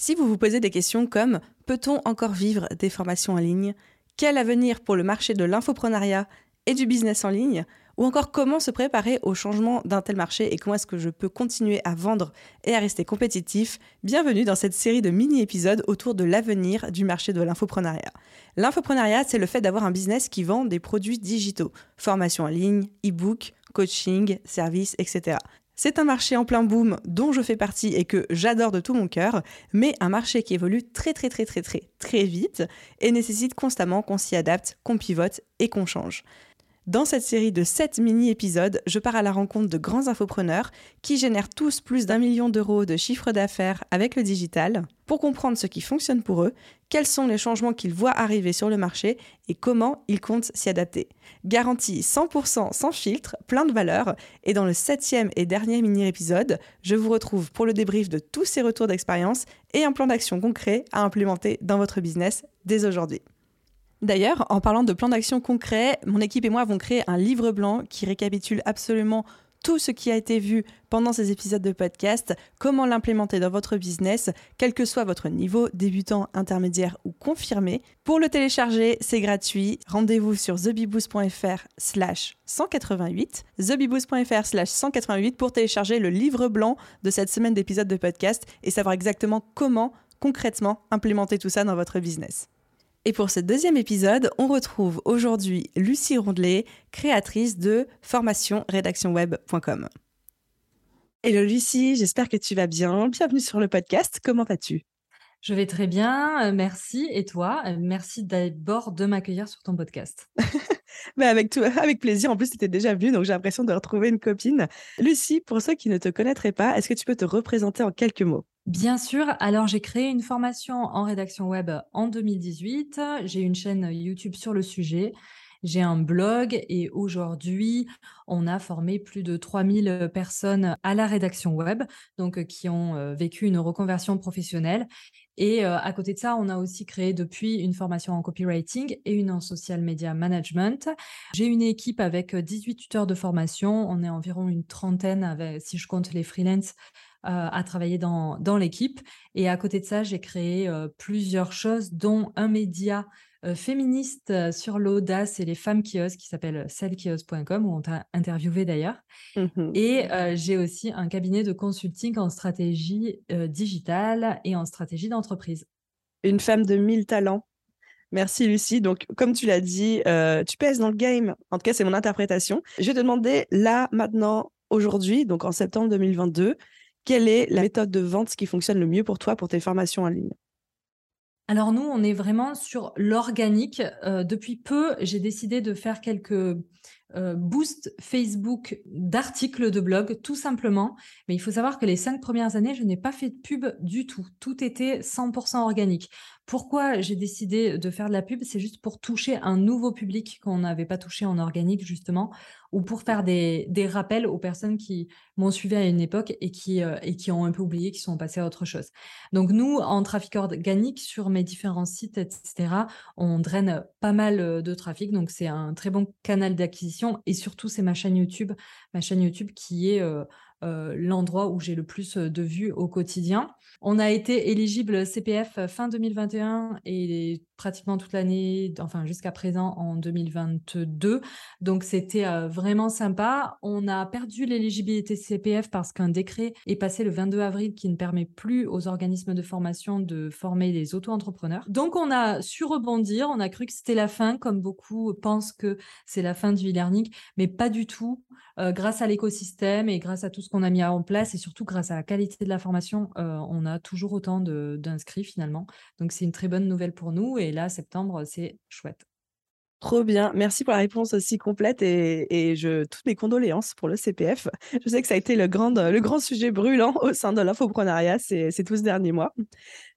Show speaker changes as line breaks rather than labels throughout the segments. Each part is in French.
Si vous vous posez des questions comme peut-on encore vivre des formations en ligne? Quel avenir pour le marché de l'infoprenariat et du business en ligne? Ou encore comment se préparer au changement d'un tel marché et comment est-ce que je peux continuer à vendre et à rester compétitif? Bienvenue dans cette série de mini-épisodes autour de l'avenir du marché de l'infoprenariat. L'infoprenariat, c'est le fait d'avoir un business qui vend des produits digitaux, formation en ligne, e-book, coaching, services, etc. C'est un marché en plein boom dont je fais partie et que j'adore de tout mon cœur, mais un marché qui évolue très très très très très très vite et nécessite constamment qu'on s'y adapte, qu'on pivote et qu'on change. Dans cette série de 7 mini-épisodes, je pars à la rencontre de grands infopreneurs qui génèrent tous plus d'un million d'euros de chiffre d'affaires avec le digital pour comprendre ce qui fonctionne pour eux, quels sont les changements qu'ils voient arriver sur le marché et comment ils comptent s'y adapter. Garantie 100% sans filtre, plein de valeur, et dans le septième et dernier mini-épisode, je vous retrouve pour le débrief de tous ces retours d'expérience et un plan d'action concret à implémenter dans votre business dès aujourd'hui. D'ailleurs, en parlant de plan d'action concret, mon équipe et moi avons créé un livre blanc qui récapitule absolument tout ce qui a été vu pendant ces épisodes de podcast, comment l'implémenter dans votre business, quel que soit votre niveau, débutant, intermédiaire ou confirmé. Pour le télécharger, c'est gratuit. Rendez-vous sur thebiboost.fr slash 188, thebiboost.fr slash 188 pour télécharger le livre blanc de cette semaine d'épisodes de podcast et savoir exactement comment concrètement implémenter tout ça dans votre business. Et pour ce deuxième épisode, on retrouve aujourd'hui Lucie Rondelet, créatrice de formationredactionweb.com. Hello Lucie, j'espère que tu vas bien. Bienvenue sur le podcast. Comment vas-tu?
Je vais très bien, euh, merci. Et toi? Euh, Merci d'abord de m'accueillir sur ton podcast.
bah avec, tout, avec plaisir. En plus, tu étais déjà venue, donc j'ai l'impression de retrouver une copine. Lucie, pour ceux qui ne te connaîtraient pas, est-ce que tu peux te représenter en quelques mots?
Bien sûr. Alors, j'ai créé une formation en rédaction web en 2018. J'ai une chaîne YouTube sur le sujet. J'ai un blog et aujourd'hui, on a formé plus de 3000 personnes à la rédaction web, donc qui ont vécu une reconversion professionnelle. Et à côté de ça, on a aussi créé depuis une formation en copywriting et une en social media management. J'ai une équipe avec 18 tuteurs de formation. On est environ une trentaine, si je compte les freelances, euh, à travailler dans, dans l'équipe. Et à côté de ça, j'ai créé euh, plusieurs choses, dont un média euh, féministe sur l'audace et les femmes qui osent, qui s'appelle sellequiosent.com, où on t'a interviewé d'ailleurs. Mmh et j'ai aussi un cabinet de consulting en stratégie digitale et en stratégie d'entreprise.
Une femme de mille talents. Merci Lucie. Donc, comme tu l'as dit, tu pèses dans le game. En tout cas, c'est mon interprétation. Je vais te demander là, maintenant, aujourd'hui, donc en septembre 2022, quelle est la méthode de vente qui fonctionne le mieux pour toi pour tes formations en ligne?
Alors nous, on est vraiment sur l'organique. Euh, depuis peu, j'ai décidé de faire quelques euh, boosts Facebook d'articles de blog, tout simplement. Mais il faut savoir que les cinq premières années, je n'ai pas fait de pub du tout. Tout était 100% organique. Pourquoi j'ai décidé de faire de la pub C'est juste pour toucher un nouveau public qu'on n'avait pas touché en organique, justement, ou pour faire des, rappels aux personnes qui m'ont suivi à une époque et qui, euh, ont un peu oublié, qui sont passées à autre chose. Donc nous, en trafic organique, sur mes différents sites, etc., on draine pas mal euh, de trafic. Donc c'est un très bon canal d'acquisition. Et surtout, c'est ma chaîne YouTube, ma chaîne YouTube qui est... Euh, euh, l'endroit où j'ai le plus de vues au quotidien. On a été éligible CPF fin 2021 et pratiquement toute l'année, enfin jusqu'à présent en 2022. Donc c'était vraiment sympa. On a perdu l'éligibilité CPF parce qu'un décret est passé le 22 avril qui ne permet plus aux organismes de formation de former les auto-entrepreneurs. Donc on a su rebondir, on a cru que c'était la fin, comme beaucoup pensent que c'est la fin du e-learning, mais pas du tout. grâce à l'écosystème et grâce à tout ce qu'on a mis en place et surtout grâce à la qualité de la formation, euh, on a toujours autant d'inscrits finalement. Donc c'est une très bonne nouvelle pour nous et là, septembre, c'est chouette.
Trop bien. Merci pour la réponse aussi complète et, je, toutes mes condoléances pour le CPF. Je sais que ça a été le grand, le grand sujet brûlant au sein de l'infoprenariat ces, ces 12 derniers mois.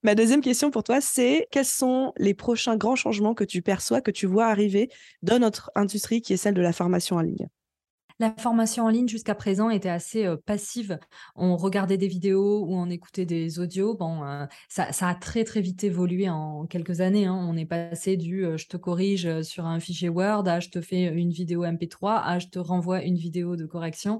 Ma deuxième question pour toi, c'est quels sont les prochains grands changements que tu perçois, que tu vois arriver dans notre industrie qui est celle de la formation en ligne?
La formation en ligne jusqu'à présent était assez passive. On regardait des vidéos ou on écoutait des audios. Bon, ça, a très très vite évolué en quelques années. Hein. On est passé du je te corrige sur un fichier Word à je te fais une vidéo MP3 à je te renvoie une vidéo de correction.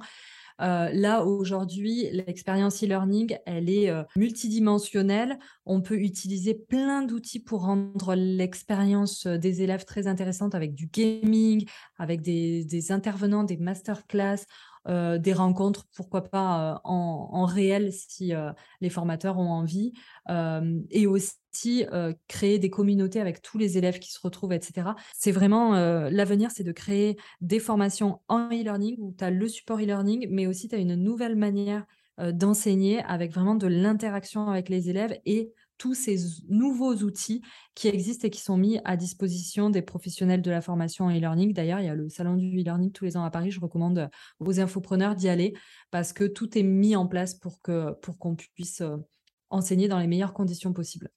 Euh, là, aujourd'hui, l'expérience e-learning, elle est euh, multidimensionnelle. On peut utiliser plein d'outils pour rendre l'expérience euh, des élèves très intéressante avec du gaming, avec des, des intervenants, des masterclass. Euh, des rencontres, pourquoi pas euh, en, réel si euh, les formateurs ont envie, et aussi créer des communautés avec tous les élèves qui se retrouvent, etc. C'est vraiment l'avenir, c'est de créer des formations en e-learning où tu as le support e-learning, mais aussi tu as une nouvelle manière d'enseigner avec vraiment de l'interaction avec les élèves et tous ces nouveaux outils qui existent et qui sont mis à disposition des professionnels de la formation en e-learning. D'ailleurs, il y a le salon du e-learning tous les ans à Paris. Je recommande aux infopreneurs d'y aller parce que tout est mis en place pour que pour qu'on puisse euh, enseigner dans les meilleures conditions possibles.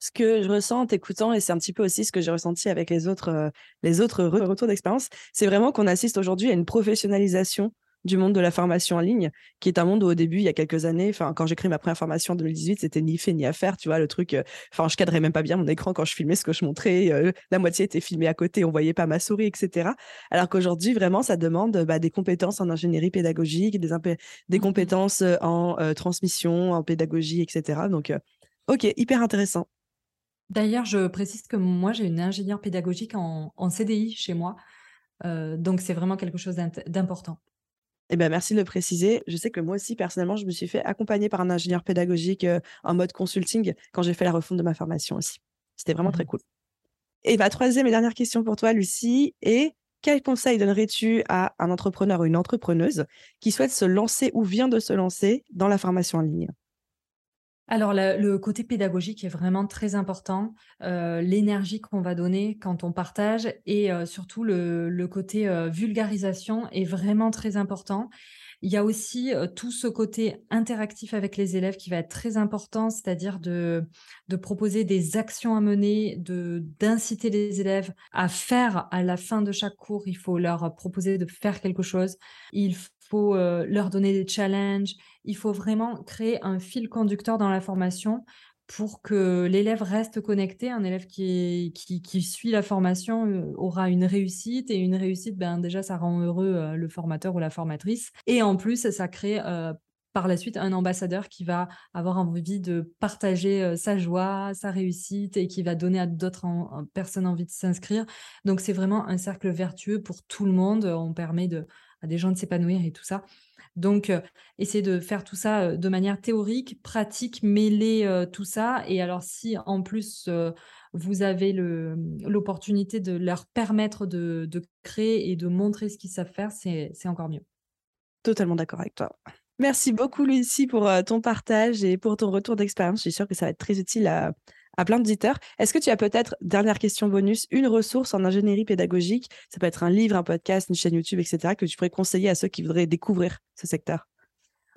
Ce que je ressens en t'écoutant, et c'est un petit peu aussi ce que j'ai ressenti avec les autres, euh, les autres retours d'expérience, c'est vraiment qu'on assiste aujourd'hui à une professionnalisation du monde de la formation en ligne, qui est un monde où au début, il y a quelques années, enfin quand j'ai créé ma première formation en 2018, c'était ni fait ni à faire, tu vois, le truc, euh, enfin je cadrais même pas bien mon écran quand je filmais ce que je montrais, euh, la moitié était filmée à côté, on voyait pas ma souris, etc. Alors qu'aujourd'hui, vraiment, ça demande bah, des compétences en ingénierie pédagogique, des, des mmh compétences euh, en transmission, en pédagogie, etc. Donc, ok, hyper intéressant.
D'ailleurs, je précise que moi, j'ai une ingénieure pédagogique en, en CDI chez moi. donc, c'est vraiment quelque chose d'important.
Eh ben, merci de le préciser. Je sais que moi aussi, personnellement, je me suis fait accompagner par un ingénieur pédagogique en mode consulting quand j'ai fait la refonte de ma formation aussi. C'était vraiment très mmh cool. Et ma troisième et dernière question pour toi, Lucie, est quel conseil donnerais-tu à un entrepreneur ou une entrepreneuse qui souhaite se lancer ou vient de se lancer dans la formation en ligne?
Alors, le côté pédagogique est vraiment très important. Euh, l'énergie qu'on va donner quand on partage et euh, surtout le, côté euh, vulgarisation est vraiment très important. Il y a aussi tout ce côté interactif avec les élèves qui va être très important, c'est-à-dire de, proposer des actions à mener, d'inciter les élèves à faire à la fin de chaque cours. Il faut leur proposer de faire quelque chose. Faut leur donner des challenges. Il faut vraiment créer un fil conducteur dans la formation pour que l'élève reste connecté. Un élève qui, qui, suit la formation euh, aura une réussite et une réussite, ben, déjà, ça rend heureux euh, le formateur ou la formatrice. Et en plus, ça crée euh, par la suite un ambassadeur qui va avoir envie de partager sa joie, sa réussite et qui va donner à d'autres personnes envie de s'inscrire. Donc, c'est vraiment un cercle vertueux pour tout le monde. On permet de, à des gens de s'épanouir et tout ça. Donc, euh, essayer de faire tout ça euh, de manière théorique, pratique, mêler euh, tout ça. Et alors, si en plus, vous avez l'opportunité de leur permettre de, créer et de montrer ce qu'ils savent faire, c'est encore mieux.
Totalement d'accord avec toi. Merci beaucoup, Lucie, pour ton partage et pour ton retour d'expérience. Je suis sûre que ça va être très utile à, à plein d'auditeurs. Est-ce que tu as peut-être, dernière question bonus, une ressource en ingénierie pédagogique? Ça peut être un livre, un podcast, une chaîne YouTube, etc., que tu pourrais conseiller à ceux qui voudraient découvrir ce secteur?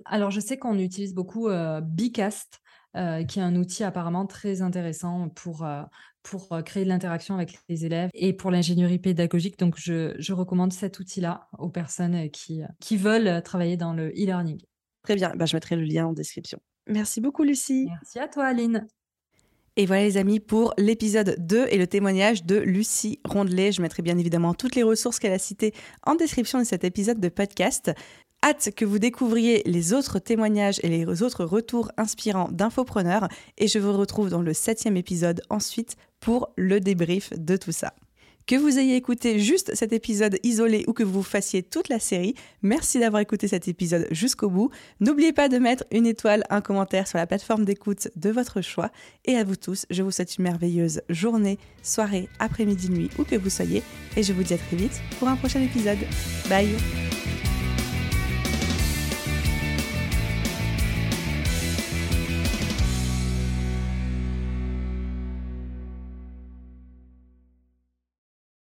Alors, je sais qu'on utilise beaucoup euh, Bicast, euh, qui est un outil apparemment très intéressant pour, euh, pour créer de l'interaction avec les élèves et pour l'ingénierie pédagogique. Donc, je, recommande cet outil-là aux personnes qui, qui veulent travailler dans le e-learning.
Très bien, bah, je mettrai le lien en description. Merci beaucoup, Lucie.
Merci à toi, Aline.
Et voilà les amis pour l'épisode 2 et le témoignage de Lucie Rondelet. Je mettrai bien évidemment toutes les ressources qu'elle a citées en description de cet épisode de podcast. Hâte que vous découvriez les autres témoignages et les autres retours inspirants d'infopreneurs et je vous retrouve dans le septième épisode ensuite pour le débrief de tout ça. Que vous ayez écouté juste cet épisode isolé ou que vous fassiez toute la série, merci d'avoir écouté cet épisode jusqu'au bout. N'oubliez pas de mettre une étoile, un commentaire sur la plateforme d'écoute de votre choix. Et à vous tous, je vous souhaite une merveilleuse journée, soirée, après-midi, nuit, où que vous soyez. Et je vous dis à très vite pour un prochain épisode. Bye